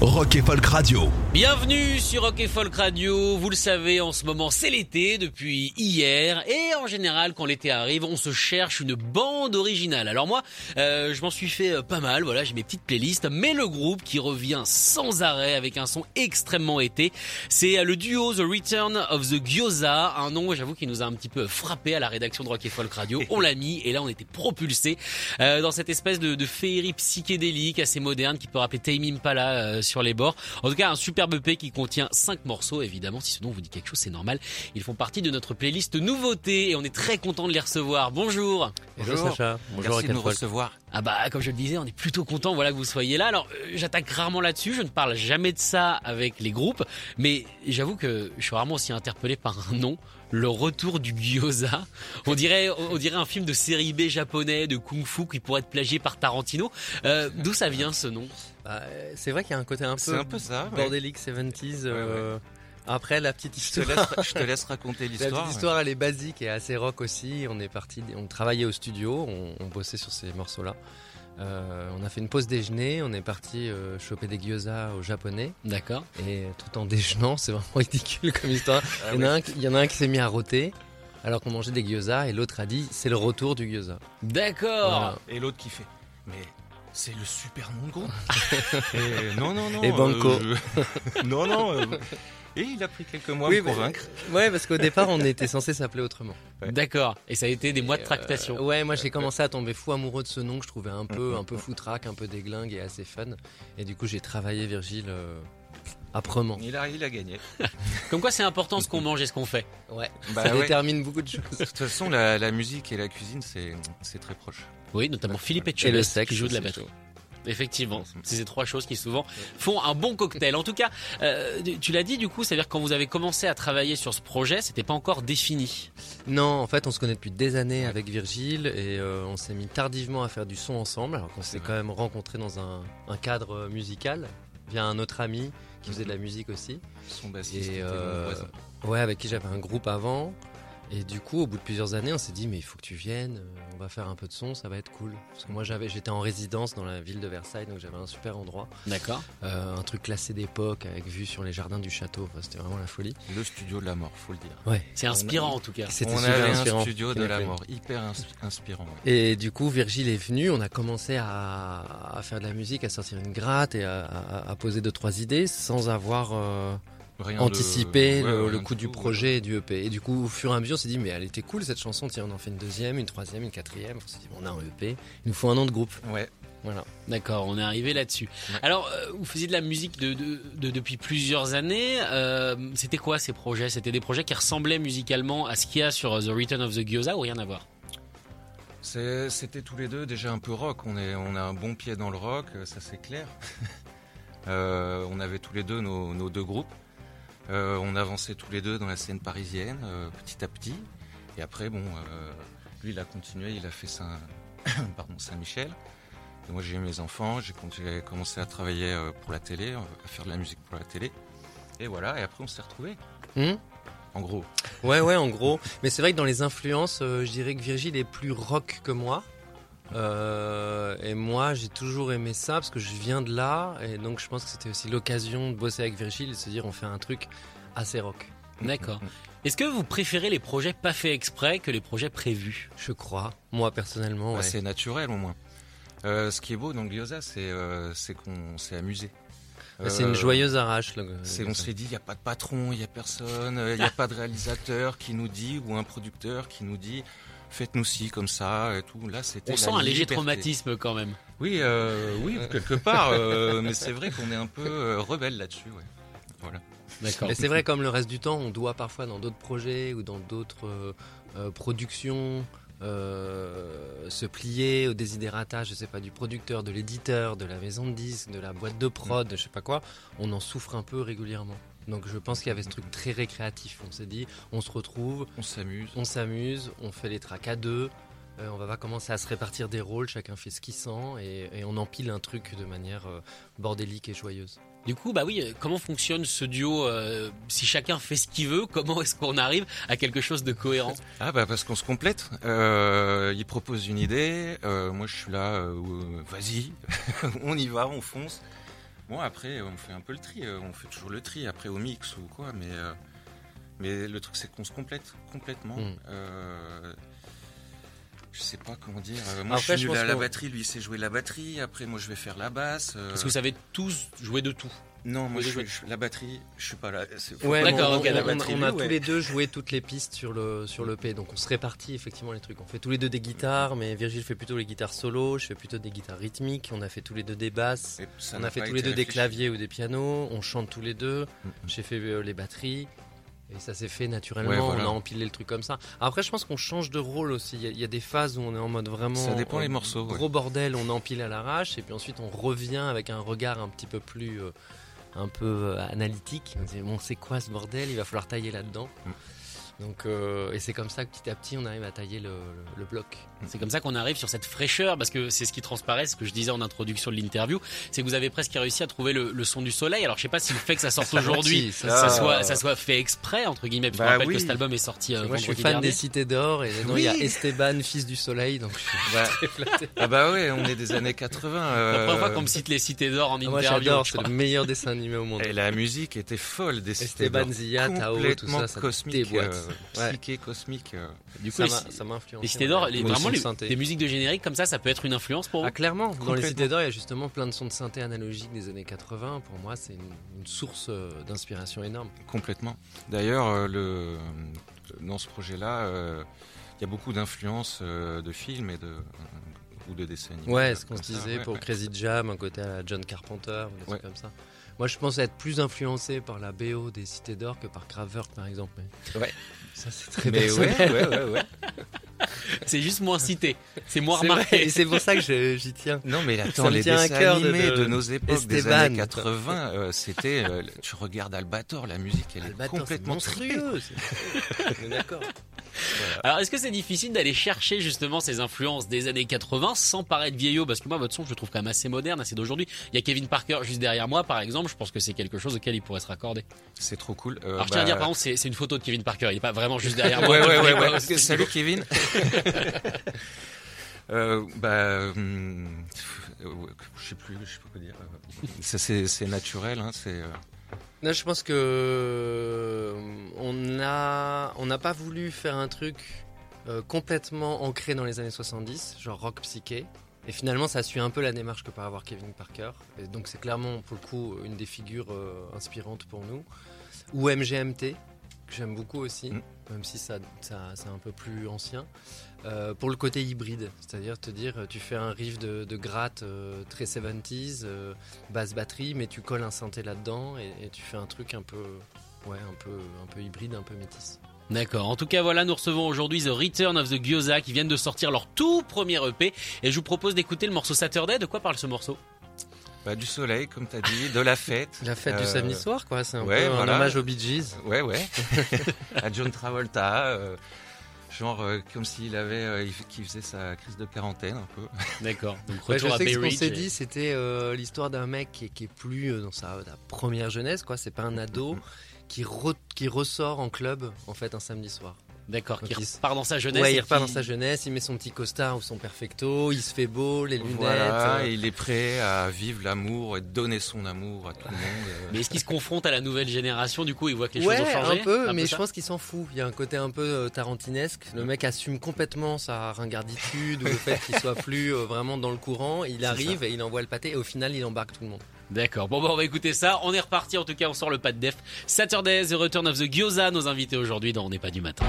Rock et Folk Radio. Bienvenue sur Rock et Folk Radio. Vous le savez, en ce moment, c'est l'été depuis hier. Et en général, quand l'été arrive, on se cherche une bande originale. Alors moi, euh, je m'en suis fait euh, pas mal. Voilà, j'ai mes petites playlists. Mais le groupe qui revient sans arrêt avec un son extrêmement été, c'est euh, le duo The Return of the Gyoza. Un nom, j'avoue, qui nous a un petit peu frappé à la rédaction de Rock et Folk Radio. On l'a mis et là, on était propulsé euh, dans cette espèce de, de féerie psychédélique assez moderne qui peut rappeler Tame Impala euh, sur les bords. En tout cas, un superbe EP qui contient cinq morceaux, évidemment. Si ce nom vous dit quelque chose, c'est normal. Ils font partie de notre playlist nouveautés et on est très content de les recevoir. Bonjour. Bonjour Sacha. Bonjour Merci de nous recevoir. Ah bah, comme je le disais, on est plutôt content, voilà, que vous soyez là. Alors, euh, j'attaque rarement là-dessus. Je ne parle jamais de ça avec les groupes, mais j'avoue que je suis rarement aussi interpellé par un nom. Le retour du gyoza. On dirait, on dirait un film de série B japonais de kung-fu qui pourrait être plagié par Tarantino. Euh, D'où ça vient ce nom Bah, c'est vrai qu'il y a un côté un C'est peu, un peu ça. ouais. bordélique 70s. euh, Après, la petite Je te, histoire. laisse, je te laisse raconter La l'histoire. petite histoire, elle est basique et assez rock aussi. On est parti, on travaillait au studio, on, on bossait sur ces morceaux-là. Euh, on a fait une pause déjeuner, on est parti euh, choper des gyoza au japonais D'accord. et tout en déjeunant, c'est vraiment ridicule comme histoire. Ah il, y en a oui. un, qui- il y en a un qui s'est mis à rôter alors qu'on mangeait des gyoza et l'autre a dit c'est le retour du gyoza. D'accord. Voilà. Et l'autre qui fait. Mais c'est le super nom de groupe. et non, non, non. Et Banco. euh, je- non, non. Euh, Et il a pris quelques mois à Oui, me mais- convaincre. Ouais, parce qu'au départ, on était censé s'appeler autrement. D'accord. Et ça a été des mois de Et, tractation. euh, ouais, moi j'ai commencé à tomber fou amoureux de ce nom que je trouvais un peu, un peu foutraque, un peu déglingue et assez fun. Et du coup, j'ai travaillé Virgile euh, âprement. Il a, il a gagné. Comme quoi, c'est important ce qu'on mange et ce qu'on fait. Ouais, Bah ça ouais. détermine beaucoup de choses. De toute façon, la, la musique et la cuisine, c'est c'est très proche. Oui, notamment Philippe Et le Etchebest sexe qui joue de la batterie. Effectivement, c'est ces trois choses qui souvent font un bon cocktail. En tout cas, euh, tu l'as dit du coup, c'est-à-dire quand vous avez commencé à travailler sur ce projet, c'était pas encore défini. Non, en fait, on se connaît depuis des années avec Virgile et euh, on s'est mis tardivement à faire du son ensemble, alors qu'on s'est quand même rencontrés dans un, un cadre musical via un autre ami qui faisait de la musique aussi. Son bassiste Et euh, ouais, avec qui j'avais un groupe avant. Et du coup, au bout de plusieurs années, on s'est dit, mais il faut que tu viennes, euh, on va faire un peu de son, ça va être cool. Parce que moi, j'avais, j'étais en résidence dans la ville de Versailles, donc j'avais un super endroit. D'accord. Euh, un truc classé d'époque, avec vue sur les jardins du château. Enfin, c'était vraiment la folie. Le studio de la mort, faut le dire. Ouais. C'est inspirant en tout cas. C'était On super avait inspirant. un studio de la mort, hyper ins- inspirant. ouais. Et du coup, Virgile est venu, on a commencé à, à faire de la musique, à sortir une gratte et à, à- à poser deux, trois idées sans avoir euh, Rien de- ouais, le, rien le du coup du tout, projet et du EP. Et du coup, au fur et à mesure, on s'est dit, mais elle était cool cette chanson, tiens, on en fait une deuxième, une troisième, une quatrième. On s'est dit, bon, on a un EP, il nous faut un nom de groupe. Ouais. Ouais. Voilà. D'accord, on est arrivé là-dessus. Ouais. Alors, euh, vous faisiez de la musique de, de- de- depuis plusieurs années. Euh, c'était quoi ces projets? C'était des projets qui ressemblaient musicalement à ce qu'il y a sur The Return of the Gyoza ou rien à voir? C'était tous les deux déjà un peu rock. On, est, on a un bon pied dans le rock, euh, ça c'est clair. Euh, on avait tous les deux nos, nos deux groupes. Euh, on avançait tous les deux dans la scène parisienne, euh, petit à petit. Et après, bon, euh, lui il a continué, il a fait Saint, pardon, Saint-Michel. Et moi j'ai eu mes enfants, j'ai commencé à travailler pour la télé, à faire de la musique pour la télé. Et voilà, et après on s'est retrouvés. Hmm En gros, Ouais, ouais, en gros. Mais c'est vrai que dans les influences, euh, je dirais que Virgile est plus rock que moi. Euh, et moi, j'ai toujours aimé ça parce que je viens de là. Et donc, je pense que c'était aussi l'occasion de bosser avec Virgile et de se dire on fait un truc assez rock. D'accord. Est-ce que vous préférez les projets pas faits exprès que les projets prévus? Je crois. Moi, personnellement, Bah, ouais. c'est naturel au moins. Euh, ce qui est beau dans gyoza, c'est euh, qu'on s'est amusé. Bah, c'est une joyeuse arrache. là, on s'est dit, il n'y a pas de patron, il n'y a personne, il n'y a pas de réalisateur qui nous dit, ou un producteur qui nous dit, faites-nous ci, comme ça, et tout. Là, c'était On sent un léger liberté. traumatisme quand même. Oui, euh, oui, quelque part, euh, mais c'est vrai qu'on est un peu euh, rebelle là-dessus. Ouais. Voilà. D'accord. Mais c'est vrai, comme le reste du temps, on doit parfois dans d'autres projets ou dans d'autres euh, euh, productions euh, se plier au désidérata, je sais pas, du producteur, de l'éditeur, de la maison de disques, de la boîte de prod, je sais pas quoi, on en souffre un peu régulièrement. Donc je pense qu'il y avait ce truc très récréatif. On s'est dit, on se retrouve, On s'amuse. on s'amuse, on fait les tracks à deux. euh, on va pas commencer à se répartir des rôles, chacun fait ce qu'il sent et, et on empile un truc de manière euh, bordélique et joyeuse. Du coup, bah oui, euh, comment fonctionne ce duo euh, Si chacun fait ce qu'il veut, comment est-ce qu'on arrive à quelque chose de cohérent? Ah bah parce qu'on se complète. Euh, il propose une idée, euh, moi je suis là, vas-y, on y va, on fonce. Bon après on fait un peu le tri, euh, on fait toujours le tri après au mix ou quoi, mais euh, mais le truc c'est qu'on se complète complètement. Mm. Euh, je sais pas comment dire. moi Après, je je suis pense à la batterie, lui il sait jouer la batterie. Après moi je vais faire la basse. euh, Parce que vous savez tous jouer de tout. Non, moi je, la batterie, je suis pas là. Ouais, D'accord, on, ok, on- la on- batterie, on a tous les deux joué toutes les pistes sur le sur le P, donc on se répartit effectivement les trucs. On fait tous les deux des guitares, mais Virgile fait plutôt les guitares solo, je fais plutôt des guitares rythmiques. On a fait tous les deux des basses. On a fait tous les deux des claviers ou des pianos. On chante tous les deux. Mm. J'ai fait euh, les batteries. Et ça s'est fait naturellement, Ouais, voilà. on a empilé le truc comme ça. Après, je pense qu'on change de rôle aussi. Il y, a- il y a des phases où on est en mode vraiment. Ça dépend les morceaux, ouais. Gros bordel, on empile à l'arrache. Et puis ensuite, on revient avec un regard un petit peu plus. euh, un peu euh, analytique. On dit, bon, c'est quoi ce bordel? Il va falloir tailler là-dedans. Mm. Donc, euh, et c'est comme ça que petit à petit, on arrive à tailler le, le- le bloc. C'est comme ça qu'on arrive sur cette fraîcheur, parce que c'est ce qui transparaît, ce que je disais en introduction de l'interview, c'est que vous avez presque réussi à trouver le, le son du soleil. Alors je sais pas si le fait que ça sorte aujourd'hui, Ça, ça, soit, ça soit fait exprès, entre guillemets, parce qu'on Bah rappelle oui. que cet album est sorti euh, Moi, je suis fan dernier. des cités d'or. Et il y a. Esteban, fils du soleil. Donc, je suis Bah, très flatté. ah bah ouais, on est des années 80. La euh, première fois qu'on me cite les cités d'or en Ah, Moi, interview. j'adore. je C'est le meilleur dessin animé au monde. Et la musique était folle des cités Esteban d'or. Zilla, Tao, tout ça, ça cosmique, déboîte. euh, Ouais. psyché, cosmique. euh. Du coup, Ça m'a influencé. les cités d'or, ouais. les- Moi, vraiment le les, synthé. des musiques de générique comme ça, ça peut être une influence pour vous Ah, clairement, dans les cités d'or, il y a justement plein de sons de synthé analogiques des années 80. Pour moi, c'est une, une source euh, d'inspiration énorme. Complètement. D'ailleurs, euh, le, dans ce projet-là, euh, il y a beaucoup d'influences euh, de films et de ou de dessins animés. Ouais, euh, ce qu'on se disait ouais, pour ouais. Crazy Jam, un côté à John Carpenter, ou des trucs Ouais. comme ça. Moi, je pense être plus influencé par la BO des Cités d'Or que par Kraftwerk, par exemple. Mais Ouais. Ça, c'est très Mais ouais, personnel. ouais, ouais, ouais. C'est juste moins cité, c'est moins remarqué. et c'est pour ça que je- j'y tiens. Non mais attends, Ça les tient à dessins cœur de- animés de, de nos époques, des Esteban. années 80, euh, c'était, euh, tu regardes Albator, la musique, elle Albator, est c'est complètement monstrueux. c'est- Alors, est-ce que c'est difficile d'aller chercher justement ces influences des années 80 sans paraître vieillot? Parce que moi, votre son, je le trouve quand même assez moderne, assez d'aujourd'hui. Il y a Kevin Parker juste derrière moi, par exemple. Je pense que c'est quelque chose auquel il pourrait se raccorder. C'est trop cool. Euh, Alors, je tiens à dire, bah, par contre, c'est une photo de Kevin Parker. Il est pas vraiment juste derrière moi. Ouais, ouais, ouais, Salut Kevin. euh, bah, hum, euh, je sais plus, je sais pas quoi dire. Euh, c'est, c'est naturel, hein, c'est. Non, je pense que euh, on a on n'a pas voulu faire un truc euh, complètement ancré dans les années 70, genre rock psyché. Et finalement, ça suit un peu la démarche que peut avoir Kevin Parker. Et donc, c'est clairement, pour le coup, une des figures euh, inspirantes pour nous. Ou MGMT, que j'aime beaucoup aussi, Mm. même si ça, ça- c'est un peu plus ancien. Euh, pour le côté hybride, c'est-à-dire te dire, tu fais un riff de, de gratte euh, très 70s, euh, basse batterie, mais tu colles un synthé là-dedans et, et tu fais un truc un peu, ouais, un peu, un peu hybride, un peu métis. D'accord. En tout cas, voilà, nous recevons aujourd'hui The Return of the Gyoza qui viennent de sortir leur tout premier EP. Et je vous propose d'écouter le morceau Saturday. De quoi parle ce morceau? Bah, du soleil, comme t'as dit, de la fête. La fête du Euh, samedi soir, quoi. C'est un ouais, peu voilà. un hommage aux Bee Gees. Ouais, ouais. à John Travolta. euh, genre euh, comme s'il avait, euh, qu'il faisait sa crise de quarantaine un peu. D'accord. Donc Ouais, je à sais que ce qu'on s'est dit, c'était euh, l'histoire d'un mec qui, est- qui est plus euh, dans sa, sa première jeunesse, quoi. C'est pas un ado qui, re- qui ressort en club, en fait, un samedi soir. D'accord. Qui repart dans sa jeunesse. ouais, il repart qui- dans sa jeunesse, il met son petit costard ou son perfecto, il se fait beau, les lunettes. Voilà, euh, et il est prêt à vivre l'amour et donner son amour à tout le monde. euh. Mais est-ce qu'il se confronte à la nouvelle génération Du coup, il voit que les ouais, choses ont changé un peu, mais ça je pense qu'il s'en fout. Il y a un côté un peu euh, tarantinesque. Le mec assume complètement sa ringarditude ou le fait qu'il soit plus vraiment dans le courant. Il arrive et il envoie le pâté et au final, il embarque tout le monde. D'accord. Bon, bah, on va écouter ça. On est reparti. En tout cas, on sort le pas de def. Saturday, The Return of the Gyoza, nos invités aujourd'hui dans On n'est pas du matin.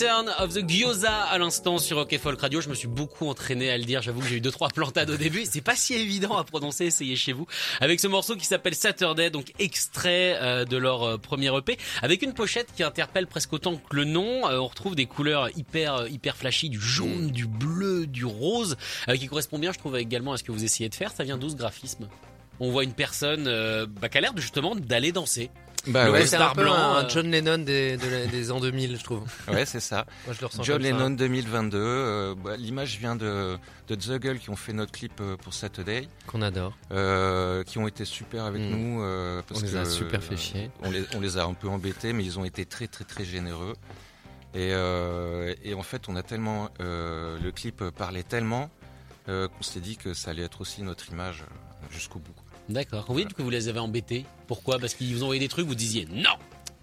Return of the Gyoza à l'instant sur Rock et Folk Radio. Je me suis beaucoup entraîné à le dire. J'avoue que j'ai eu deux trois plantades au début. C'est pas si évident à prononcer. Essayez chez vous. Avec ce morceau qui s'appelle Saturday, donc extrait euh, de leur euh, premier EP, avec une pochette qui interpelle presque autant que le nom. Euh, on retrouve des couleurs hyper hyper flashy, du jaune, du bleu, du rose, qui correspond bien, je trouve, également à ce que vous essayez de faire. Ça vient d'où ce graphisme? On voit une personne bah, qui a l'air justement d'aller danser. Bah Le ouais, West- c'est un Star peu blanc, un euh. John Lennon des, de la- des ans 2000, je trouve. ouais, c'est ça. Moi, je le ressens John comme ça. Lennon 2022. euh, bah, L'image vient de, de The Gull qui ont fait notre clip euh, pour Saturday, Qu'on adore. euh, qui ont été super avec Mm. nous. euh, parce On les que, a super euh, fait chier. On les, on les a un peu embêtés, mais ils ont été très très très généreux. Et, euh, et en fait, on a tellement euh, le clip parlait tellement euh, qu'on s'est dit que ça allait être aussi notre image jusqu'au bout. D'accord. Oui, du coup, vous les avez embêtés. Pourquoi? Parce qu'ils vous ont envoyé des trucs, vous disiez non.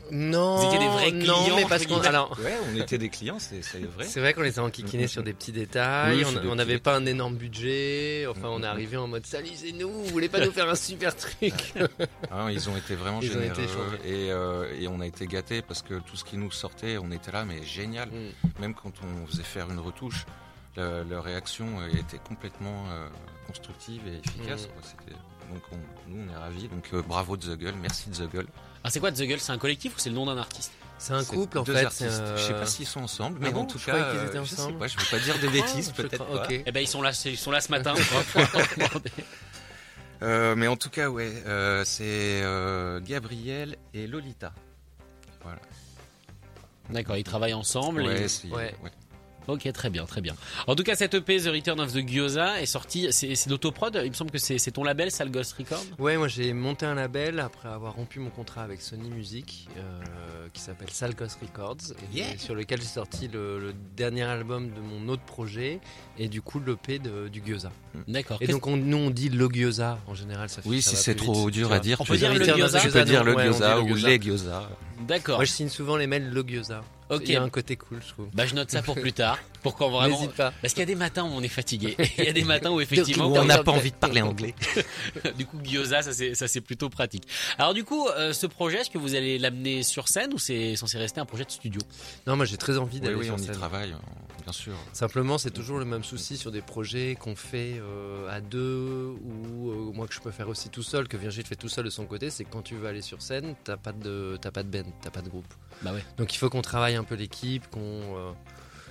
Non, Vous étiez des vrais non, clients, mais parce entre qu'on guillemets. alors Ouais, on était des clients, c'est vrai. c'est vrai qu'on les a enquiquinés sur des petits détails. Oui, on n'avait pas un énorme budget. Enfin, on est Mhm. arrivé en mode salut, c'est nous. Vous voulez pas nous faire un super truc Ah, ils ont été vraiment Ils ont généreux été changés. et, euh, et on a été gâtés parce que tout ce qui nous sortait, on était là, mais génial. Mm. Même quand on faisait faire une retouche, le- leur réaction était complètement euh, constructive et efficace. Mm. quoi. Donc on- nous on est ravis. Donc euh, bravo The Gull, merci The Gull. Ah, c'est quoi The Gull? C'est un collectif ou c'est le nom d'un artiste? C'est un couple en deux fait. artistes. euh, Je sais pas s'ils sont ensemble, mais Ah bon? en tout Je cas, croyais qu'ils étaient euh, je sais pas, je veux pas dire de bêtises, je peut-être pas. Eh ben, ils sont là, ils sont là ce matin. Euh, mais en tout cas, ouais, euh, c'est euh, Gabriel et Lolita. Voilà. D'accord, ils travaillent ensemble. et- Ouais, c'est- Ouais. ouais. Ok, très bien, très bien. En tout cas, cette EP, The Return of the Gyoza, est sortie. C'est l'autoprod. Il me semble que c'est ton label, Sal Ghost Record. Ouais, moi j'ai monté un label après avoir rompu mon contrat avec Sony Music euh, qui s'appelle Salcos Records et Yeah. sur lequel j'ai sorti le, le dernier album de mon autre projet et du coup l'EP du Gyoza. D'accord. Et donc on, nous on dit le Gyoza en général. Ça fait- Oui, ça si c'est trop vite, dur à dire, On tu peut dire peux le gyoza Tu peux dire le on gyoza le ou gyoza. les gyoza. D'accord. Moi je signe souvent les mails le Gyoza. Ok. Il y a un côté cool, je trouve. Bah, je note ça pour plus tard. Pour quand vraiment. N'hésite pas. Parce qu'il y a des matins où on est fatigué. Il y a des matins où effectivement. On n'a pas envie de parler anglais. du coup, gyoza, ça c'est plutôt pratique. Alors du coup, euh, ce projet, est-ce que vous allez l'amener sur scène ou c'est censé rester un projet de studio? Non, moi j'ai très envie Oui, d'aller oui, sur on y travaille, bien sûr. Simplement, c'est toujours le même souci sur des projets qu'on fait euh, à deux ou euh, moi que je peux faire aussi tout seul, que Virgile fait tout seul de son côté. C'est que quand tu veux aller sur scène, t'as pas de t'as pas de band, t'as pas de groupe. Bah ouais. Donc il faut qu'on travaille un peu l'équipe, qu'on euh,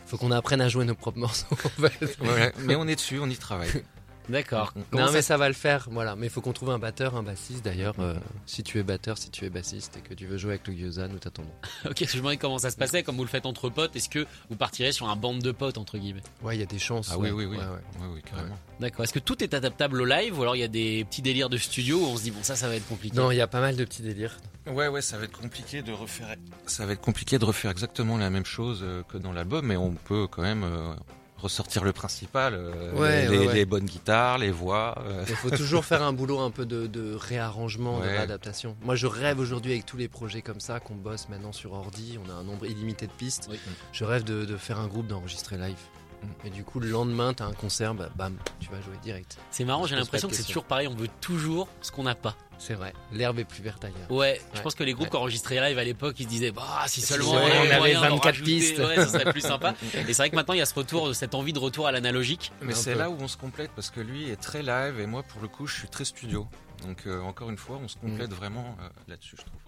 faut qu'on apprenne à jouer nos propres morceaux. en fait. Ouais, mais on est dessus, on y travaille. D'accord. Non ça mais ça va le faire, voilà. Mais il faut qu'on trouve un batteur, un bassiste. D'ailleurs, euh, si tu es batteur, si tu es bassiste et que tu veux jouer avec le Gyoza, nous t'attendons. Ok, je me demandais comment ça se passait, comme vous le faites entre potes. Est-ce que vous partirez sur un bande de potes entre guillemets? Ouais, il y a des chances. Ah ouais. oui, oui, oui. Ouais, ouais. Oui, oui, carrément. D'accord. Est-ce que tout est adaptable au live ou alors il y a des petits délires de studio où on se dit bon ça ça va être compliqué? Non, il y a pas mal de petits délires. Ouais, ouais, ça va être compliqué de refaire. Ça va être compliqué de refaire exactement la même chose euh, que dans l'album, mais on peut quand même euh, ressortir le principal, euh, Ouais, les, ouais, ouais. les bonnes guitares, les voix. euh. Il faut toujours faire un boulot un peu de, de réarrangement, de réadaptation. Moi, je rêve aujourd'hui avec tous les projets comme ça qu'on bosse maintenant sur ordi. On a un nombre illimité de pistes. Oui. Je rêve de, de faire un groupe, d'enregistrer live. Et du coup, le lendemain, t'as un concert, bah, bam, tu vas jouer direct. C'est marrant, j'ai l'impression que c'est toujours pareil. On veut toujours ce qu'on n'a pas. C'est vrai. L'herbe est plus verte ailleurs. Ouais, je Ouais. pense que les groupes Ouais. qui enregistraient live à l'époque, ils se disaient, bah, si seulement on avait avait moyen d'en 24 rajouter, pistes. ouais, ça serait plus sympa. Et c'est vrai que maintenant, il y a ce retour, cette envie de retour à l'analogique. Mais c'est là où on se complète parce que lui est très live et moi, pour le coup, je suis très studio. Donc euh, encore une fois, on se complète vraiment euh, là-dessus, je trouve.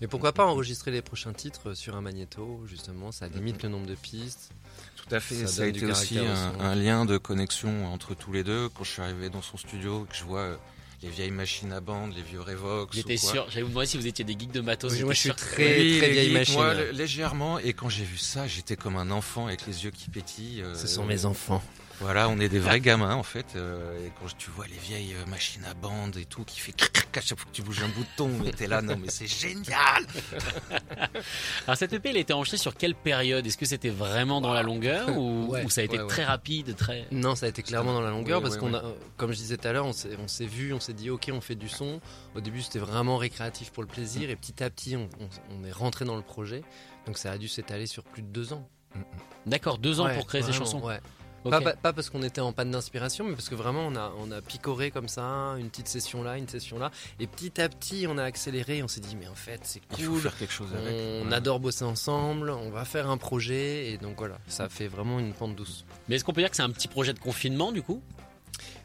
Mais pourquoi pas enregistrer les prochains titres sur un magnéto, justement Ça limite le nombre de pistes. Tout à fait. Ça Ça, a été aussi un, un lien de connexion entre tous les deux. Quand je suis arrivé dans son studio, que je vois euh, les vieilles machines à bande, les vieux Revox. J'étais sûr, j'allais vous demander si vous étiez des geeks de matos. Oui, moi, je suis sûr. très, Oui, très vieille machine. Moi, légèrement. Et quand j'ai vu ça, j'étais comme un enfant avec les yeux qui pétillent. euh, Ce sont mes enfants. Voilà, on est des vrais gamins en fait. euh, et quand tu vois les vieilles euh, machines à bande et tout qui fait cric, cric à chaque fois que tu bouges un bouton, mais t'es là, non mais c'est génial. Alors cette EP, elle a été enregistrée sur quelle période? Est-ce que c'était vraiment dans la longueur ou, Ouais, ou ça a été ouais, ouais. très rapide, très Non, ça a été clairement dans la longueur parce qu'on a, comme je disais tout à l'heure, on s'est, on s'est vu, on s'est dit ok, on fait du son. Au début, c'était vraiment récréatif pour le plaisir et petit à petit, on, on- on est rentré dans le projet. Donc ça a dû s'étaler sur plus de deux ans. D'accord, deux ans Ouais, pour créer ces chansons. Ouais. Pas, pas- pas parce qu'on était en panne d'inspiration, mais parce que vraiment on a, on a picoré comme ça, une petite session là, une session là, et petit à petit on a accéléré, on s'est dit mais en fait c'est Il faut cool, faire quelque chose avec. on Ouais. adore bosser ensemble, on va faire un projet, et donc voilà, ça fait vraiment une pente douce. Mais est-ce qu'on peut dire que c'est un petit projet de confinement du coup?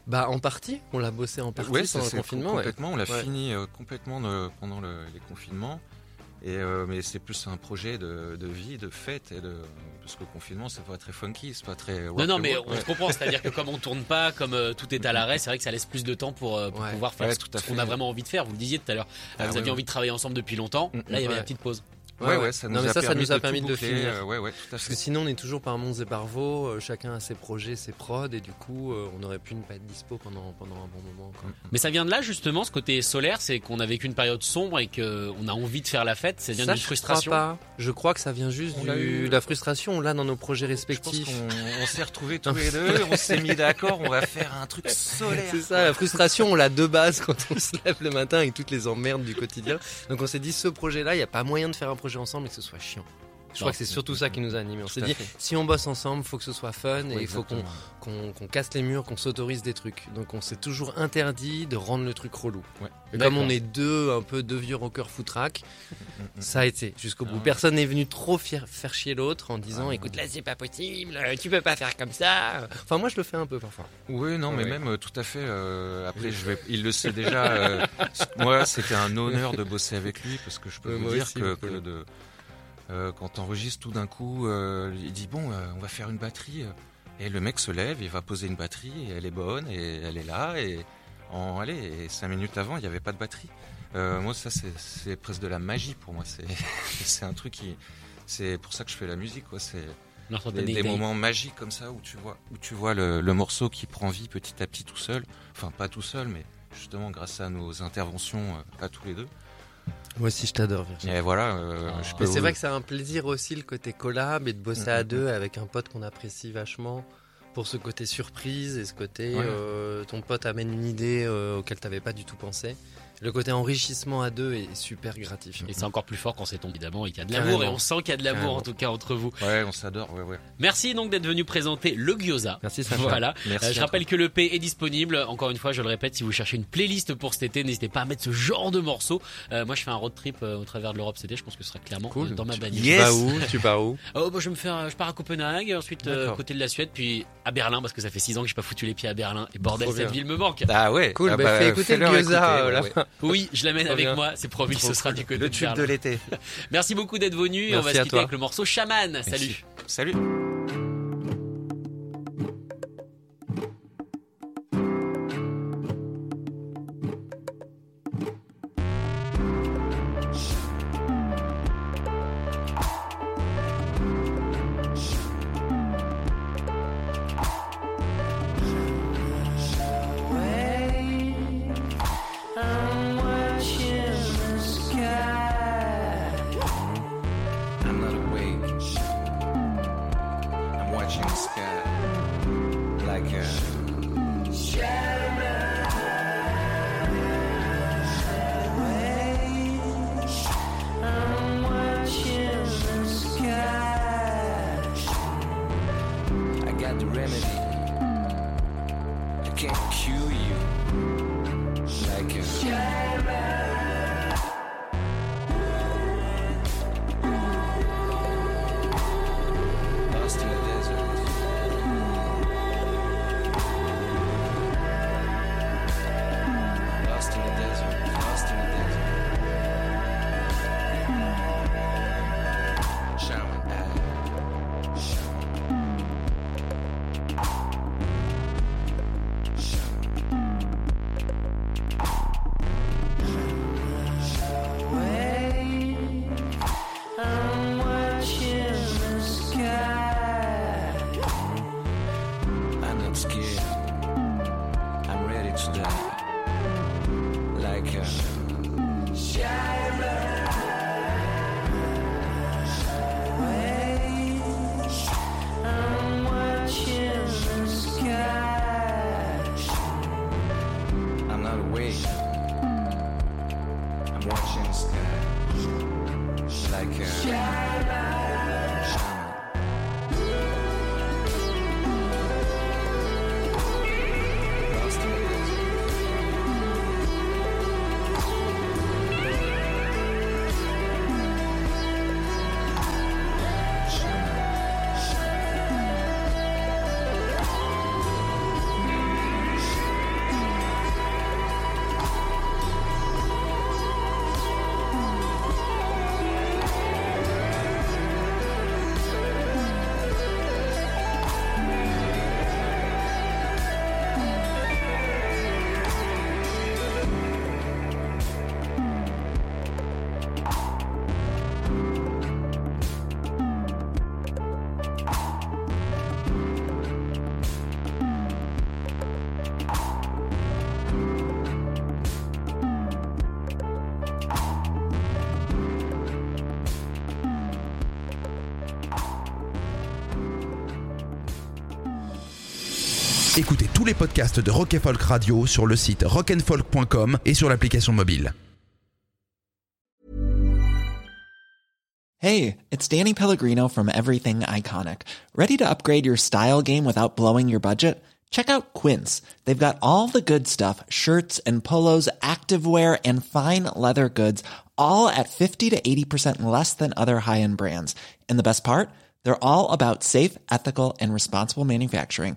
Bah en partie, on l'a bossé en partie Ouais, pendant le confinement. ouais. complètement. On l'a fini euh, complètement euh, pendant le- les confinements. Et euh, mais c'est plus un projet de, de vie, de fête et de parce que le confinement c'est pas très funky, c'est pas très. Non, non, mais on se comprend, c'est-à-dire que comme on tourne pas, comme euh, tout est à l'arrêt, c'est vrai que ça laisse plus de temps pour, euh, pour Ouais. pouvoir faire Ouais, ce tout à ce qu'on a vraiment envie de faire. Vous le disiez tout à l'heure, Ah, Euh, vous aviez ouais. envie de travailler ensemble depuis longtemps. Mm, Là, il y avait la petite pause. Ouais, ouais, ça nous non, mais a ça, ça permis nous a de permis de boucler, finir. euh, ouais, ouais, tout à Parce que sinon on est toujours par Mons et par Vaux, euh, chacun a ses projets, ses prods, et du coup euh, on aurait pu ne pas être dispo pendant, pendant un bon moment. quoi. Mais ça vient de là justement, ce côté solaire, c'est qu'on a vécu une période sombre et qu'on a envie de faire la fête. Ça vient Ça, d'une je frustration. crois pas. Je crois que ça vient juste On du... l'a eu. La frustration, on l'a dans nos projets respectifs. qu'on on s'est retrouvés tous les deux, on s'est mis d'accord, on va faire un truc solaire. C'est ça, la frustration, on l'a de base quand on se lève le matin avec toutes les emmerdes du quotidien. Donc on s'est dit, ce projet-là, il n'y a pas moyen de faire un projet ensemble et que ce soit chiant. Je crois que c'est surtout ça qui nous a animés. On s'est dit, si on bosse ensemble, faut que ce soit fun et il faut qu'on casse les murs, qu'on s'autorise des trucs. Donc on s'est toujours interdit de rendre le truc relou. Ouais. Et D'accord. comme on est deux, un peu deux vieux rockers foutraques, Mm, ça a été jusqu'au bout. Ah. Personne n'est venu trop fier- faire chier l'autre en disant Ah. écoute là c'est pas possible, tu peux pas faire comme ça. Enfin moi je le fais un peu parfois. Oui, non, mais Ouais. même euh, tout à fait. euh, après, je vais, il le sait déjà. euh, moi, c'était un honneur de bosser avec lui parce que je peux vous dire aussi, que, cool. que de, euh, quand t'enregistres tout d'un coup, euh, il dit bon, euh, on va faire une batterie. Et le mec se lève, il va poser une batterie, et elle est bonne, et elle est là, et en allez, et cinq minutes avant, il n'y avait pas de batterie. Euh, moi, ça, c'est- presque de la magie pour moi. C'est un truc qui, c'est pour ça que je fais la musique, quoi. C'est des, des moments magiques comme ça où tu vois, où tu vois le, le morceau qui prend vie petit à petit tout seul. Enfin, pas tout seul, mais justement grâce à nos interventions à tous les deux. Moi aussi je t'adore Virginie. Et voilà, euh, Ah. je peux Mais c'est vrai que c'est un plaisir aussi le côté collab et de bosser à Mhm. deux avec un pote qu'on apprécie vachement pour ce côté surprise et ce côté Ouais. euh, ton pote amène une idée euh, auquel t'avais pas du tout pensé. Le côté enrichissement à deux est super gratifiant. Et c'est encore plus fort quand c'est ton évidemment et qu'il y a de l'amour et on sent qu'il y a de l'amour en tout cas entre vous. Ouais, on s'adore, ouais, ouais. Merci donc d'être venu présenter le gyoza. Merci Sacha. Voilà. Merci. Euh, je à rappelle que le P est disponible. Encore une fois, je le répète, si vous cherchez une playlist pour cet été, n'hésitez pas à mettre ce genre de morceaux. Euh, moi, je fais un road trip euh, au travers de l'Europe cet été. Je pense que ce sera clairement Cool. euh, dans ma bagnole. Tu Yes. vas où? Tu pars où? Oh, bah, je vais me faire, euh, je pars à Copenhague, ensuite euh, côté de la Suède, puis à Berlin parce que ça fait six ans que j'ai pas foutu les pieds à Berlin. Et bordel, cette ville me manque. Ah ouais. Cool, ah bah, fais écouter le gyoza écouter, ouais. Oui, je l'amène avec bien. moi. C'est promis, ce sera du côté Le de tube de l'été. Merci beaucoup d'être venu. et on va Merci se quitter toi. avec le morceau Shaman. Salut. Merci. Salut. The remedy. I can't cure you Écoutez tous les podcasts de Rock Folk Radio sur le site rockandfolk.com et sur l'application mobile. Hey, it's Danny Pellegrino from Everything Iconic. Ready to upgrade your style game without blowing your budget? Check out Quince. They've got all the good stuff shirts and polos, activewear, and fine leather goods, all at 50 to 80% less than other high end brands. And the best part? They're all about safe, ethical, and responsible manufacturing.